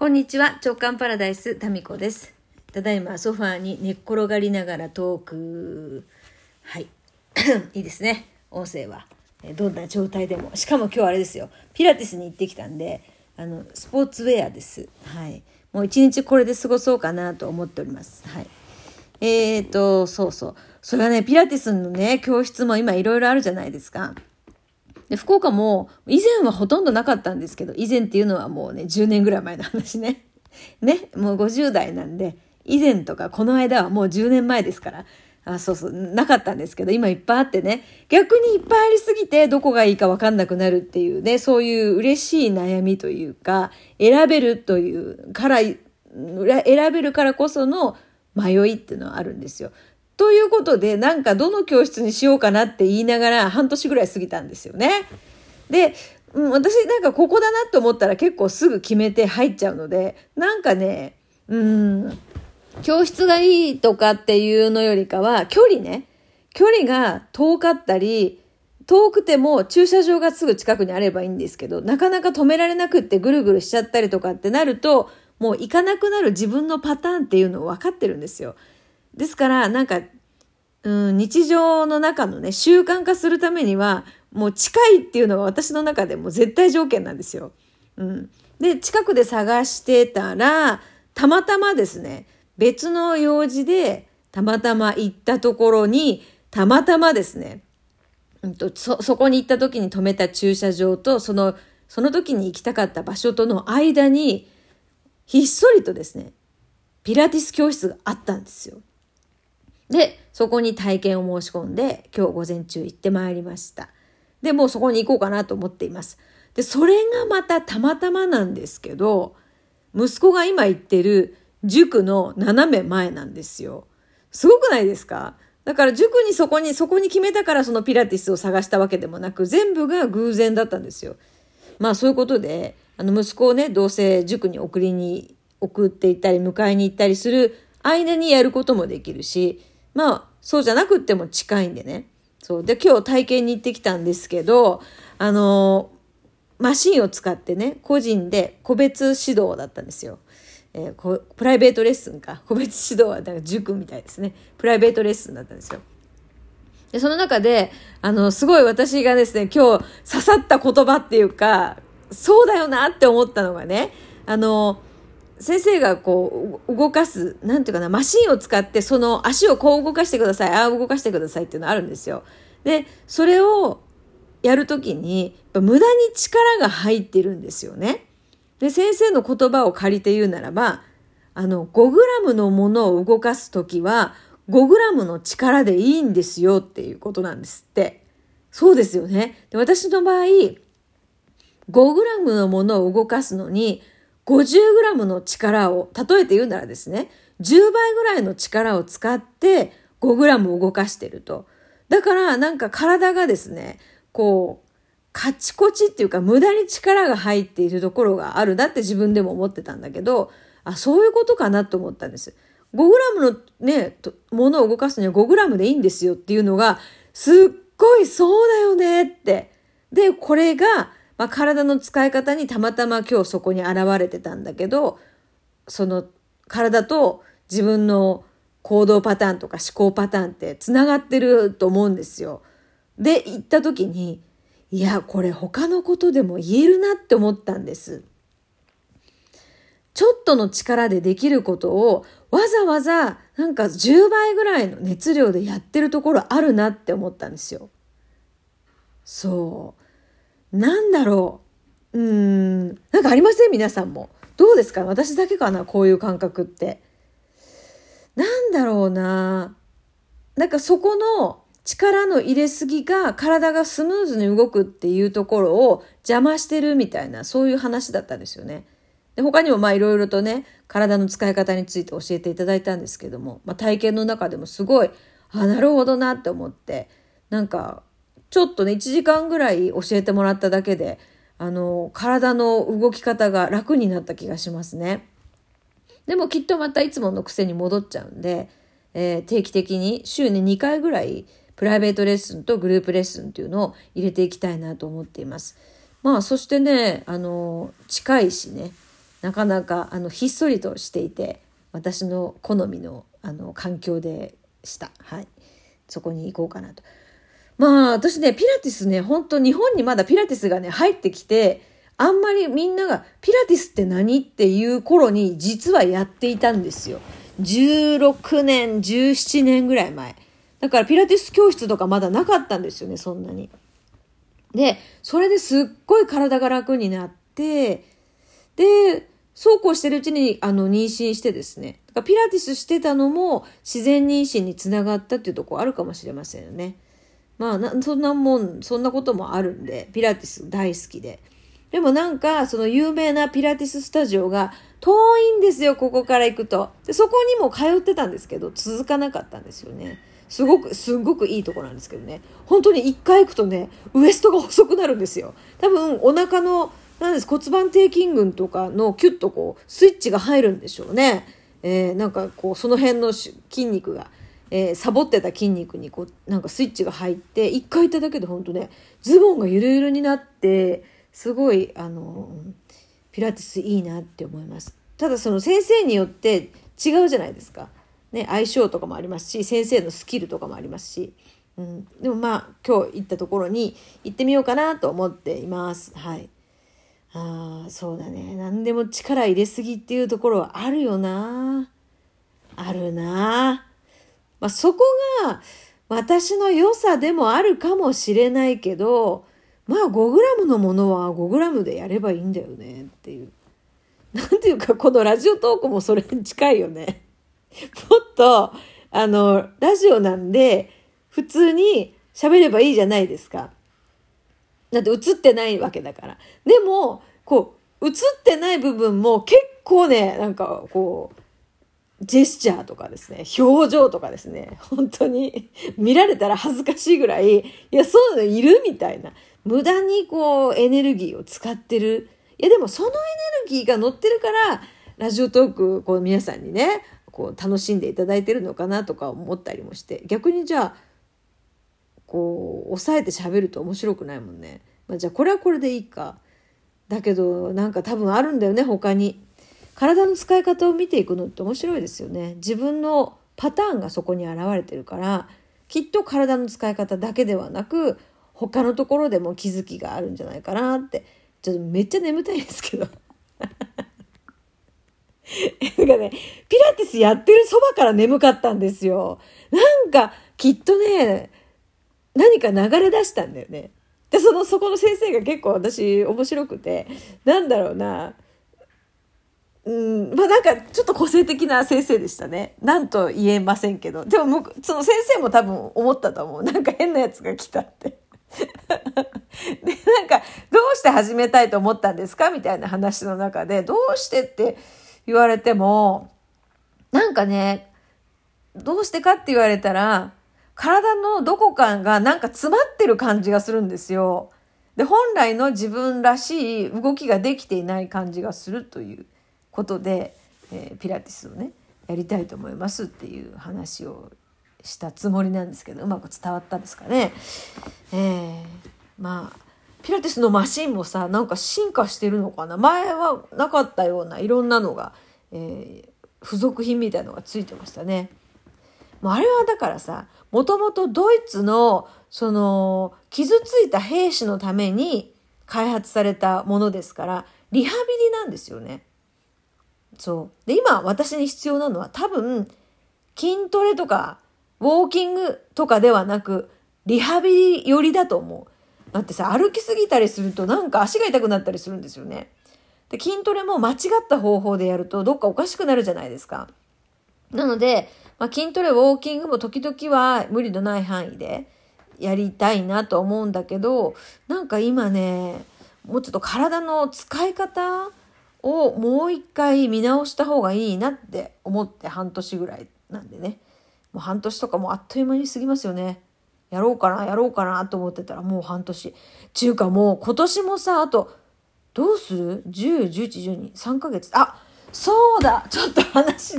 こんにちは、直感パラダイス、タミコです。ただいまソファーに寝っ転がりながらトーク。はい。いいですね、音声は。どんな状態でも。しかも今日あれですよ、ピラティスに行ってきたんで、あの、スポーツウェアです。はい。もう一日これで過ごそうかなと思っております。はい。えーと、そうそう。それはね、ピラティスのね、教室も今いろいろあるじゃないですか。で、福岡も以前はほとんどなかったんですけど、以前っていうのはもうね、10年ぐらい前の話ね。ね、もう50代なんで、以前とかこの間はもう10年前ですから、あそうそう、なかったんですけど、今いっぱいあってね、逆にいっぱいありすぎてどこがいいかわかんなくなるっていうね、そういう嬉しい悩みというか、選べるというから、選べるからこその迷いっていうのはあるんですよ。ということで、なんかどの教室にしようかなって言いながら半年ぐらい過ぎたんですよね。で、うん、私なんかここだなと思ったら結構すぐ決めて入っちゃうので、なんかね、うん、教室がいいとかっていうのよりかは、距離ね、距離が遠かったり、遠くても駐車場がすぐ近くにあればいいんですけど、なかなか止められなくってぐるぐるしちゃったりとかってなると、もう行かなくなる自分のパターンっていうのを分かってるんですよ。ですから、なんか、うん、日常の中のね、習慣化するためには、もう近いっていうのが私の中でも絶対条件なんですよ。うん。で、近くで探してたら、たまたまですね、別の用事で、たまたま行ったところに、たまたまですね、うんと、そ、そこに行った時に止めた駐車場と、その、その時に行きたかった場所との間に、ひっそりとですね、ピラティス教室があったんですよ。で、そこに体験を申し込んで、今日午前中行ってまいりました。で、もうそこに行こうかなと思っています。で、それがまたたまたまなんですけど、息子が今行ってる塾の斜め前なんですよ。すごくないですか？だから塾にそこに、そこに決めたからそのピラティスを探したわけでもなく、全部が偶然だったんですよ。まあそういうことで、あの息子をね、どうせ塾に送りに、送っていったり、迎えに行ったりする間にやることもできるし、まあ、そうじゃなくっても近いんでね。そう。で、今日体験に行ってきたんですけど、あの、マシンを使ってね、個人で個別指導だったんですよ。えー、プライベートレッスンか。個別指導はなんか塾みたいですね。プライベートレッスンだったんですよ。で、その中で、あの、すごい私がですね、今日刺さった言葉っていうか、そうだよなって思ったのがね、あの、先生がこう動かす、なんていうかな、マシンを使ってその足をこう動かしてください、ああ動かしてくださいっていうのあるんですよ。で、それをやるときに、無駄に力が入ってるんですよね。で、先生の言葉を借りて言うならば、あの、5グラムのものを動かすときは、5グラムの力でいいんですよっていうことなんですって。そうですよね。で私の場合、5グラムのものを動かすのに、50グラムの力を、例えて言うならですね、10倍ぐらいの力を使って5グラムを動かしてると。だからなんか体がですね、こう、カチコチっていうか無駄に力が入っているところがあるなって自分でも思ってたんだけど、あ、そういうことかなと思ったんです。5グラムのね、ものを動かすには5グラムでいいんですよっていうのが、すっごいそうだよねって。で、これが、まあ、体の使い方にたまたま今日そこに現れてたんだけど、その体と自分の行動パターンとか思考パターンってつながってると思うんですよ。で、行った時に、いや、これ他のことでも言えるなって思ったんです。ちょっとの力でできることをわざわざなんか10倍ぐらいの熱量でやってるところあるなって思ったんですよ。そう。なんだろう。うーん。なんかありません？皆さんも。どうですか？私だけかな？こういう感覚って。なんだろうな。なんかそこの力の入れすぎが体がスムーズに動くっていうところを邪魔してるみたいなそういう話だったんですよね。で他にもまあいろいろとね体の使い方について教えていただいたんですけども、まあ、体験の中でもすごいあなるほどなって思ってなんかちょっとね1時間ぐらい教えてもらっただけであの体の動き方が楽になった気がしますね。でもきっとまたいつもの癖に戻っちゃうんで、えー、定期的に週に2回ぐらいプライベートレッスンとグループレッスンっていうのを入れていきたいなと思っています。まあそしてね、あの、近いしね、なかなかあのひっそりとしていて私の好みのあの環境でした。はい。そこに行こうかなと。まあ私ね、ピラティスね、本当日本にまだピラティスがね、入ってきて、あんまりみんながピラティスって何っていう頃に実はやっていたんですよ。16年、17年ぐらい前。だからピラティス教室とかまだなかったんですよね、そんなに。で、それですっごい体が楽になって、で、そうこうしてるうちにあの妊娠してですね。だからピラティスしてたのも自然妊娠につながったっていうとこあるかもしれませんよね。まあな、そんなもん、そんなこともあるんで、ピラティス大好きで。でもなんか、その有名なピラティススタジオが遠いんですよ、ここから行くと。で、そこにも通ってたんですけど、続かなかったんですよね。すごく、すごくいいとこなんですけどね。本当に一回行くとね、ウエストが細くなるんですよ。多分、お腹の、なんです、骨盤底筋群とかのキュッとこう、スイッチが入るんでしょうね。えー、なんかこう、その辺の筋肉が、えー、サボってた筋肉にこう、なんかスイッチが入って、一回行っただけで本当ね、ズボンがゆるゆるになって、すごいあのピラティスいいなって思います。ただその先生によって違うじゃないですか。ね、相性とかもありますし先生のスキルとかもありますし、うん、でもまあ今日行ったところに行ってみようかなと思っています。はい。あ、そうだね。何でも力入れすぎっていうところはあるよな。あるな。まあそこが私の良さでもあるかもしれないけど、まあ 5g のものは 5g でやればいいんだよねっていう。なんていうか、このラジオトークもそれに近いよね。もっと、あの、ラジオなんで、普通に喋ればいいじゃないですか。だって映ってないわけだから。でも、こう、映ってない部分も結構ね、なんかこう、ジェスチャーとかですね、表情とかですね、本当に 見られたら恥ずかしいぐらい、いや、そういうのいるみたいな。無駄にこうエネルギーを使ってる。いやでもそのエネルギーが乗ってるから、ラジオトーク、こう皆さんにね、こう楽しんでいただいてるのかなとか思ったりもして、逆にじゃあ、こう、抑えて喋ると面白くないもんね。まあ、じゃあこれはこれでいいか。だけど、なんか多分あるんだよね、他に。体の使い方を見ていくのって面白いですよね。自分のパターンがそこに現れてるから、きっと体の使い方だけではなく、他のところでも気づきがあるんじゃないかなってちょっとめっちゃ眠たいですけど。なんかねピラティスやってるそばから眠かったんですよ。なんかきっとね何か流れ出したんだよね。でそのそこの先生が結構私面白くてなんだろうなうん、まあなんかちょっと個性的な先生でしたね。なんと言えませんけど。でもその先生も多分思ったと思う。なんか変なやつが来たって。で、なんか、どうして始めたいと思ったんですか？みたいな話の中で、どうしてって言われても、なんかね、どうしてかって言われたら、体のどこかがなんか詰まってる感じがするんですよ。で、本来の自分らしい動きができていない感じがするということで、えー、ピラティスをね、やりたいと思いますっていう話をしたつもりなんですけどうまく伝わったんですかね。えー、まあピラティスのマシンもさなんか進化してるのかな前はなかったようないろんなのが、えー、付属品みたいのがついてましたね。あれはだからさもともとドイツのその傷ついた兵士のために開発されたものですからリハビリなんですよね。そう。で今私に必要なのは多分筋トレとかウォーキングとかではなく、リハビリ寄りだと思う。だってさ、歩きすぎたりするとなんか足が痛くなったりするんですよね。で、筋トレも間違った方法でやるとどっかおかしくなるじゃないですか。なので、まあ、筋トレ、ウォーキングも時々は無理のない範囲でやりたいなと思うんだけど、なんか今ね、もうちょっと体の使い方をもう一回見直した方がいいなって思って半年ぐらいなんでね。もう半年とかもうあっという間に過ぎますよね。やろうかな、やろうかなと思ってたらもう半年。ちゅうかもう今年もさ、あと、どうする ?10、11、12、3ヶ月。あ、そうだちょっと話、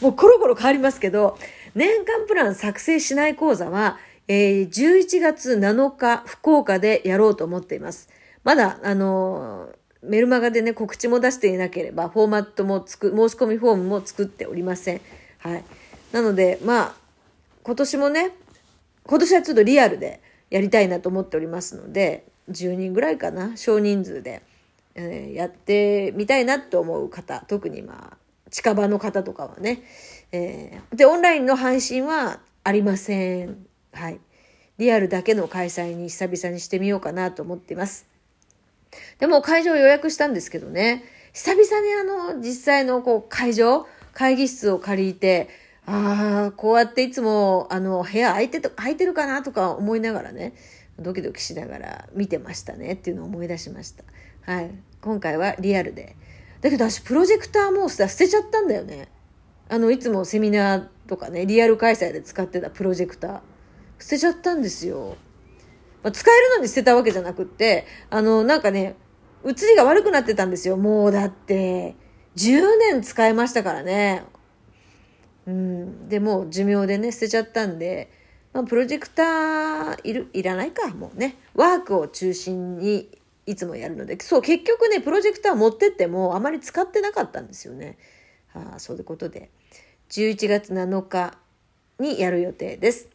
もうコロコロ変わりますけど、年間プラン作成しない講座は、えー、11月7日、福岡でやろうと思っています。まだ、あのー、メルマガでね、告知も出していなければ、フォーマットもつく、申し込みフォームも作っておりません。はい。なので、まあ、今年もね、今年はちょっとリアルでやりたいなと思っておりますので、10人ぐらいかな、少人数で、えー、やってみたいなと思う方、特にまあ、近場の方とかはね、えー、で、オンラインの配信はありません。はい。リアルだけの開催に久々にしてみようかなと思っています。でも会場予約したんですけどね、久々にあの、実際のこう会場、会議室を借りて、ああ、こうやっていつも、あの、部屋空いてと、空いてるかなとか思いながらね、ドキドキしながら見てましたねっていうのを思い出しました。はい。今回はリアルで。だけど私、プロジェクターも捨てちゃったんだよね。あの、いつもセミナーとかね、リアル開催で使ってたプロジェクター。捨てちゃったんですよ。まあ、使えるのに捨てたわけじゃなくって、あの、なんかね、映りが悪くなってたんですよ。もうだって、10年使えましたからね。うん。で、も寿命でね、捨てちゃったんで、まあ、プロジェクターいる、いらないか、もうね。ワークを中心にいつもやるので、そう、結局ね、プロジェクター持ってってもあまり使ってなかったんですよね。あそういうことで、11月7日にやる予定です。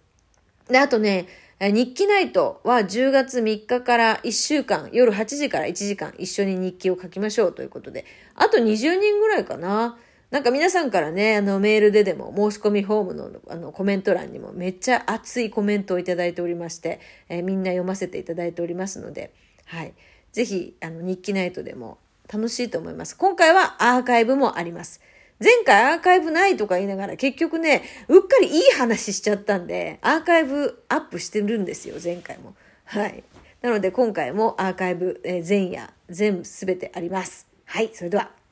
で、あとね、日記ナイトは10月3日から1週間、夜8時から1時間一緒に日記を書きましょうということで、あと20人ぐらいかな。なんか皆さんからね、あのメールででも申し込みフォームのあのコメント欄にもめっちゃ熱いコメントをいただいておりまして、えー、みんな読ませていただいておりますので、はい。ぜひ、あの日記ナイトでも楽しいと思います。今回はアーカイブもあります。前回アーカイブないとか言いながら結局ね、うっかりいい話しちゃったんで、アーカイブアップしてるんですよ、前回も。はい。なので今回もアーカイブ、えー、前夜、全部すべてあります。はい、それでは。